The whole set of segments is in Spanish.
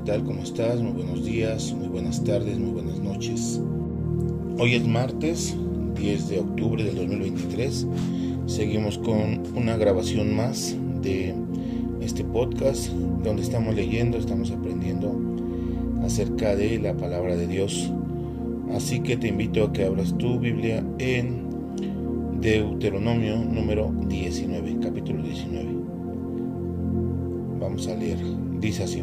¿Qué tal? ¿Cómo estás? Muy buenos días, muy buenas tardes, muy buenas noches. Hoy es martes 10 de octubre del 2023. Seguimos con una grabación más de este podcast donde estamos leyendo, estamos aprendiendo acerca de la palabra de Dios. Así que te invito a que abras tu Biblia en Deuteronomio número 19, capítulo 19. Vamos a leer. Dice así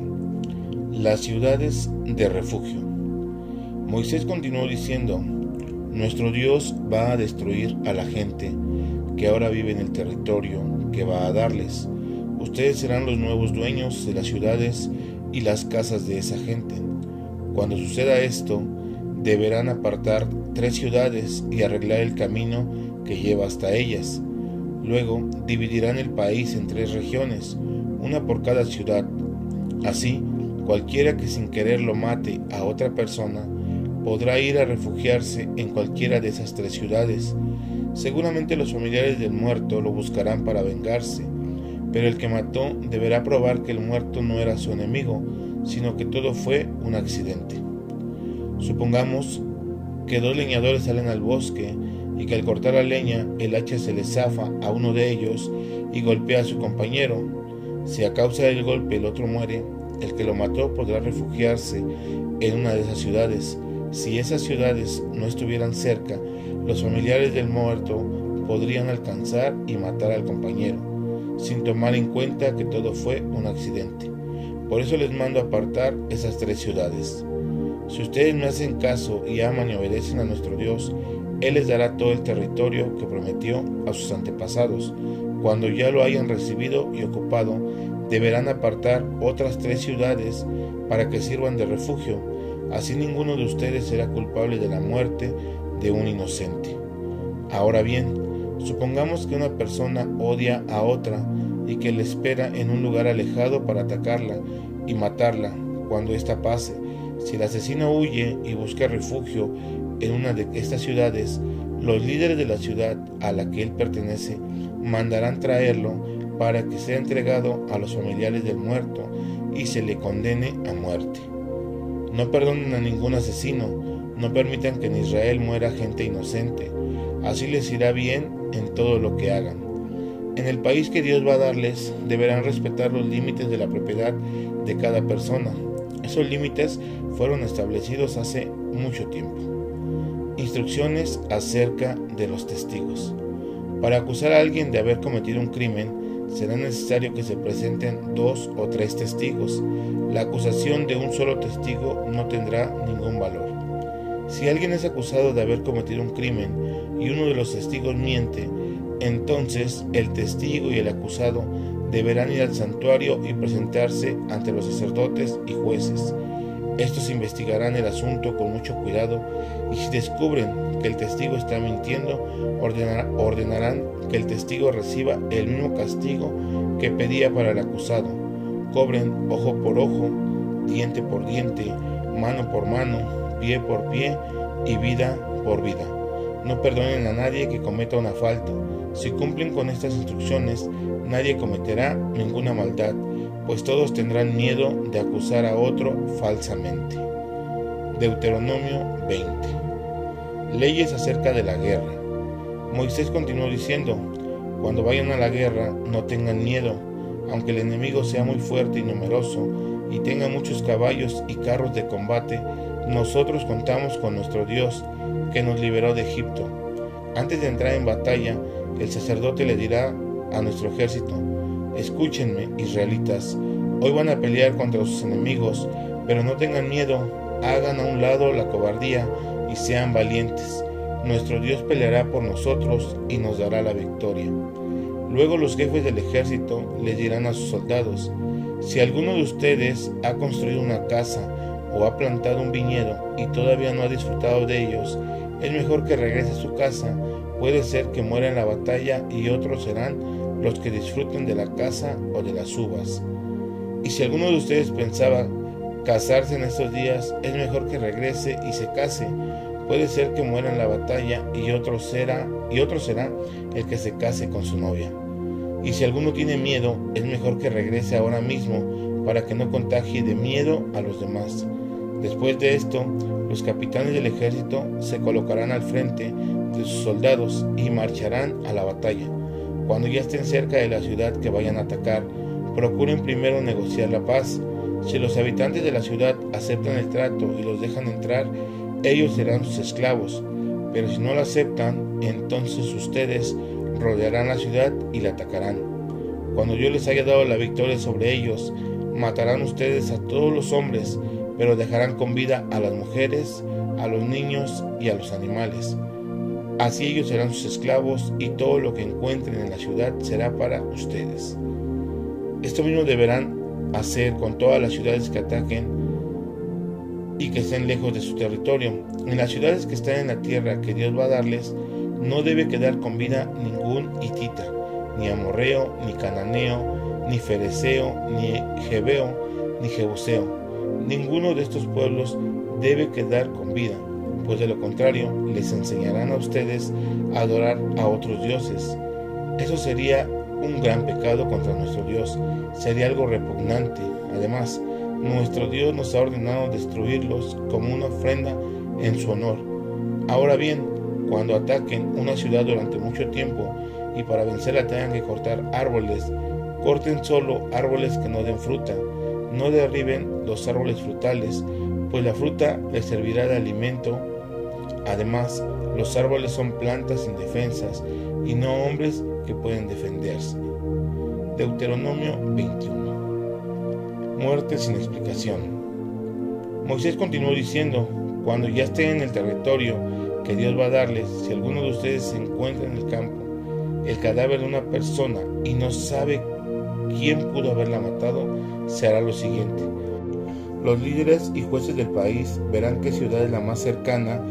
las ciudades de refugio. Moisés continuó diciendo, nuestro Dios va a destruir a la gente que ahora vive en el territorio que va a darles. Ustedes serán los nuevos dueños de las ciudades y las casas de esa gente. Cuando suceda esto, deberán apartar tres ciudades y arreglar el camino que lleva hasta ellas. Luego dividirán el país en tres regiones, una por cada ciudad. Así, Cualquiera que sin querer lo mate a otra persona podrá ir a refugiarse en cualquiera de esas tres ciudades. Seguramente los familiares del muerto lo buscarán para vengarse, pero el que mató deberá probar que el muerto no era su enemigo, sino que todo fue un accidente. Supongamos que dos leñadores salen al bosque y que al cortar la leña el hacha se le zafa a uno de ellos y golpea a su compañero. Si a causa del golpe el otro muere, el que lo mató podrá refugiarse en una de esas ciudades. Si esas ciudades no estuvieran cerca, los familiares del muerto podrían alcanzar y matar al compañero, sin tomar en cuenta que todo fue un accidente. Por eso les mando apartar esas tres ciudades. Si ustedes me hacen caso y aman y obedecen a nuestro Dios, Él les dará todo el territorio que prometió a sus antepasados, cuando ya lo hayan recibido y ocupado deberán apartar otras tres ciudades para que sirvan de refugio. Así ninguno de ustedes será culpable de la muerte de un inocente. Ahora bien, supongamos que una persona odia a otra y que le espera en un lugar alejado para atacarla y matarla cuando ésta pase. Si el asesino huye y busca refugio en una de estas ciudades, los líderes de la ciudad a la que él pertenece mandarán traerlo para que sea entregado a los familiares del muerto y se le condene a muerte. No perdonen a ningún asesino, no permitan que en Israel muera gente inocente, así les irá bien en todo lo que hagan. En el país que Dios va a darles, deberán respetar los límites de la propiedad de cada persona. Esos límites fueron establecidos hace mucho tiempo. Instrucciones acerca de los testigos. Para acusar a alguien de haber cometido un crimen, será necesario que se presenten dos o tres testigos. La acusación de un solo testigo no tendrá ningún valor. Si alguien es acusado de haber cometido un crimen y uno de los testigos miente, entonces el testigo y el acusado deberán ir al santuario y presentarse ante los sacerdotes y jueces. Estos investigarán el asunto con mucho cuidado y si descubren que el testigo está mintiendo, ordenarán que el testigo reciba el mismo castigo que pedía para el acusado. Cobren ojo por ojo, diente por diente, mano por mano, pie por pie y vida por vida. No perdonen a nadie que cometa una falta. Si cumplen con estas instrucciones, nadie cometerá ninguna maldad, pues todos tendrán miedo de acusar a otro falsamente. Deuteronomio 20 leyes acerca de la guerra. Moisés continuó diciendo, cuando vayan a la guerra no tengan miedo, aunque el enemigo sea muy fuerte y numeroso y tenga muchos caballos y carros de combate, nosotros contamos con nuestro Dios que nos liberó de Egipto. Antes de entrar en batalla, el sacerdote le dirá a nuestro ejército, escúchenme, israelitas, hoy van a pelear contra sus enemigos, pero no tengan miedo, hagan a un lado la cobardía y sean valientes. Nuestro Dios peleará por nosotros y nos dará la victoria. Luego los jefes del ejército les dirán a sus soldados, si alguno de ustedes ha construido una casa o ha plantado un viñedo y todavía no ha disfrutado de ellos, es mejor que regrese a su casa, puede ser que muera en la batalla y otros serán los que disfruten de la casa o de las uvas. Y si alguno de ustedes pensaba casarse en estos días, es mejor que regrese y se case, puede ser que muera en la batalla y otro será y otro será el que se case con su novia. Y si alguno tiene miedo, es mejor que regrese ahora mismo para que no contagie de miedo a los demás. Después de esto, los capitanes del ejército se colocarán al frente de sus soldados y marcharán a la batalla. Cuando ya estén cerca de la ciudad que vayan a atacar, procuren primero negociar la paz. Si los habitantes de la ciudad aceptan el trato y los dejan entrar, ellos serán sus esclavos. Pero si no lo aceptan, entonces ustedes rodearán la ciudad y la atacarán. Cuando yo les haya dado la victoria sobre ellos, matarán ustedes a todos los hombres, pero dejarán con vida a las mujeres, a los niños y a los animales. Así ellos serán sus esclavos y todo lo que encuentren en la ciudad será para ustedes. Esto mismo deberán hacer con todas las ciudades que ataquen y que estén lejos de su territorio. En las ciudades que están en la tierra que Dios va a darles, no debe quedar con vida ningún hitita, ni amorreo, ni cananeo, ni fereceo, ni jebeo, ni jebuseo. Ninguno de estos pueblos debe quedar con vida, pues de lo contrario les enseñarán a ustedes a adorar a otros dioses. Eso sería un gran pecado contra nuestro Dios, sería algo repugnante. Además, nuestro Dios nos ha ordenado destruirlos como una ofrenda en su honor. Ahora bien, cuando ataquen una ciudad durante mucho tiempo y para vencerla tengan que cortar árboles, corten solo árboles que no den fruta, no derriben los árboles frutales, pues la fruta les servirá de alimento. Además, los árboles son plantas indefensas y no hombres que pueden defenderse. Deuteronomio 21. Muerte sin explicación. Moisés continuó diciendo, cuando ya estén en el territorio que Dios va a darles, si alguno de ustedes se encuentra en el campo, el cadáver de una persona y no sabe quién pudo haberla matado, se hará lo siguiente. Los líderes y jueces del país verán qué ciudad es la más cercana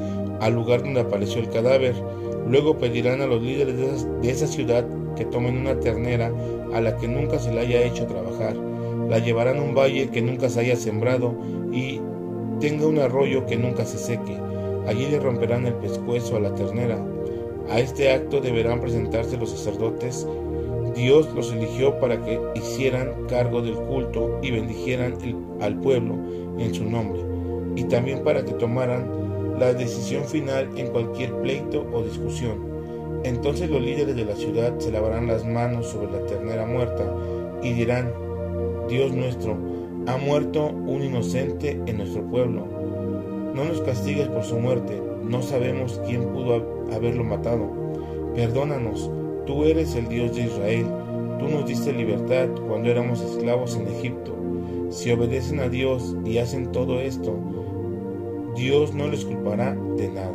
al lugar donde apareció el cadáver. Luego pedirán a los líderes de esa, ciudad que tomen una ternera a la que nunca se le haya hecho trabajar. La llevarán a un valle que nunca se haya sembrado y tenga un arroyo que nunca se seque. Allí le romperán el pescuezo a la ternera. A este acto deberán presentarse los sacerdotes Dios los eligió para que hicieran cargo del culto y bendijeran al pueblo en su nombre, y también para que tomaran la decisión final en cualquier pleito o discusión. Entonces los líderes de la ciudad se lavarán las manos sobre la ternera muerta y dirán, Dios nuestro, ha muerto un inocente en nuestro pueblo. No nos castigues por su muerte, no sabemos quién pudo haberlo matado. Perdónanos, Tú eres el Dios de Israel, tú nos diste libertad cuando éramos esclavos en Egipto. Si obedecen a Dios y hacen todo esto, Dios no les culpará de nada.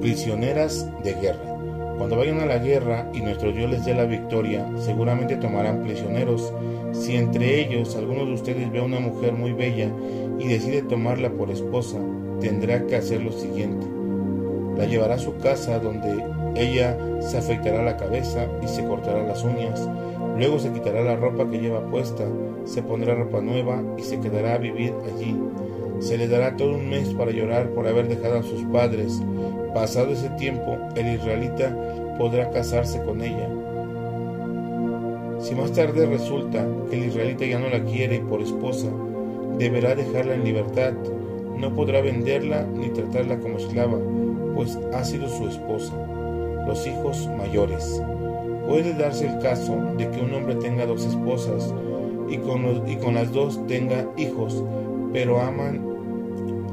Prisioneras de guerra. Cuando vayan a la guerra y nuestro Dios les dé la victoria, seguramente tomarán prisioneros. Si entre ellos alguno de ustedes ve a una mujer muy bella y decide tomarla por esposa, tendrá que hacer lo siguiente. La llevará a su casa donde ella se afeitará la cabeza y se cortará las uñas. Luego se quitará la ropa que lleva puesta, se pondrá ropa nueva y se quedará a vivir allí. Se le dará todo un mes para llorar por haber dejado a sus padres. Pasado ese tiempo, el israelita podrá casarse con ella. Si más tarde resulta que el israelita ya no la quiere por esposa, deberá dejarla en libertad. No podrá venderla ni tratarla como esclava, pues ha sido su esposa los hijos mayores. Puede darse el caso de que un hombre tenga dos esposas y con, las dos tenga hijos, pero aman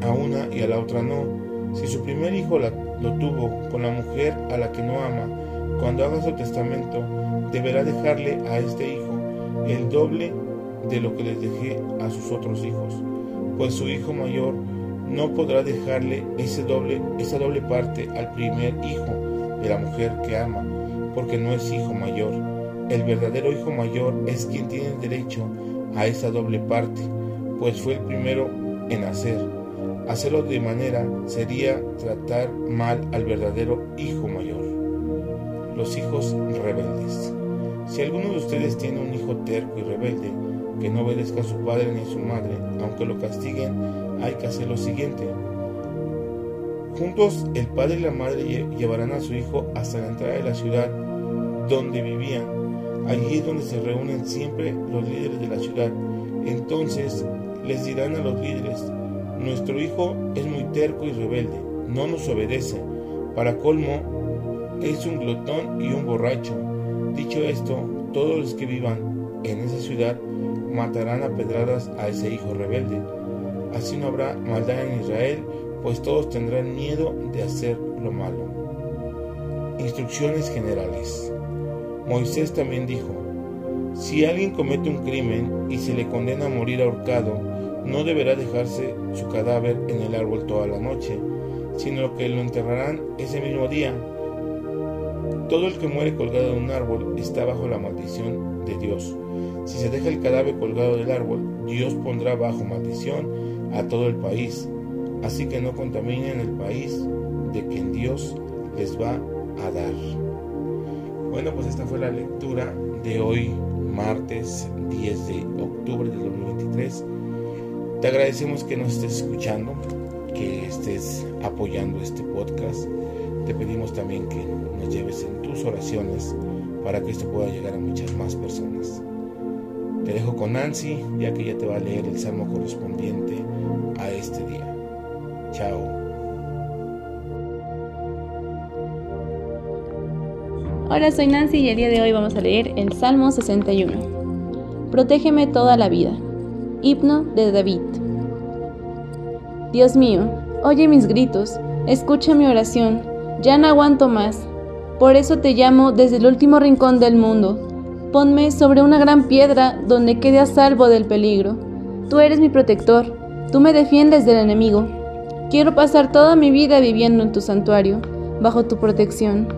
a una y a la otra no. Si su primer hijo lo tuvo con la mujer a la que no ama, cuando haga su testamento, deberá dejarle a este hijo el doble de lo que les dejé a sus otros hijos, pues su hijo mayor no podrá dejarle ese doble, esa doble parte al primer hijo de la mujer que ama, porque no es hijo mayor. el verdadero hijo mayor es quien tiene derecho a esa doble parte, pues fue el primero en hacer. Hacerlo de manera sería tratar mal al verdadero hijo mayor. Los hijos rebeldes. Si alguno de ustedes tiene un hijo terco y rebelde, que no obedezca a su padre ni a su madre, aunque lo castiguen, hay que hacer lo siguiente. Juntos el padre y la madre llevarán a su hijo hasta la entrada de la ciudad donde vivían. Allí es donde se reúnen siempre los líderes de la ciudad. Entonces les dirán a los líderes, nuestro hijo es muy terco y rebelde, no nos obedece. Para colmo, es un glotón y un borracho Dicho esto, todos los que vivan en esa ciudad matarán a pedradas a ese hijo rebelde. Así no habrá maldad en Israel, pues todos tendrán miedo de hacer lo malo. Instrucciones generales. Moisés también dijo, si alguien comete un crimen y se le condena a morir ahorcado, no deberá dejarse su cadáver en el árbol toda la noche, sino que lo enterrarán ese mismo día todo el que muere colgado de un árbol está bajo la maldición de Dios. Si se deja el cadáver colgado del árbol, Dios pondrá bajo maldición a todo el país. Así que no contaminen el país de quien Dios les va a dar. Bueno, pues esta fue la lectura de hoy, martes 10 de octubre de 2023. Te agradecemos que nos estés escuchando, que estés apoyando este podcast. Te pedimos también que nos lleves en tus oraciones para que esto pueda llegar a muchas más personas. Te dejo con Nancy, ya que ella te va a leer el salmo correspondiente a este día. Chao. Hola, soy Nancy y el día de hoy vamos a leer el Salmo 61. Protégeme toda la vida. Himno de David. Dios mío, oye mis gritos, escucha mi oración ya no aguanto más. Por eso te llamo desde el último rincón del mundo. Ponme sobre una gran piedra donde quede a salvo del peligro. Tú eres mi protector. Tú me defiendes del enemigo. Quiero pasar toda mi vida viviendo en tu santuario, bajo tu protección.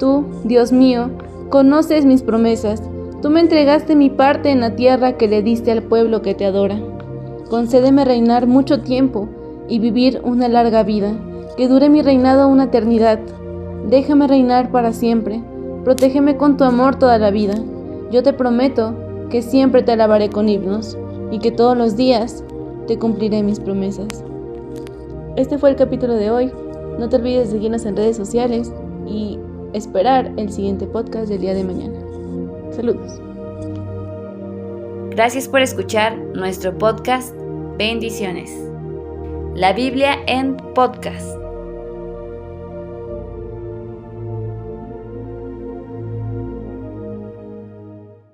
Tú, Dios mío, conoces mis promesas. Tú me entregaste mi parte en la tierra que le diste al pueblo que te adora. Concédeme reinar mucho tiempo y vivir una larga vida que dure mi reinado una eternidad. Déjame reinar para siempre, protégeme con tu amor toda la vida. Yo te prometo que siempre te alabaré con himnos y que todos los días te cumpliré mis promesas. Este fue el capítulo de hoy. No te olvides de seguirnos en redes sociales y esperar el siguiente podcast del día de mañana. Saludos. Gracias por escuchar nuestro podcast. Bendiciones. La Biblia en podcast.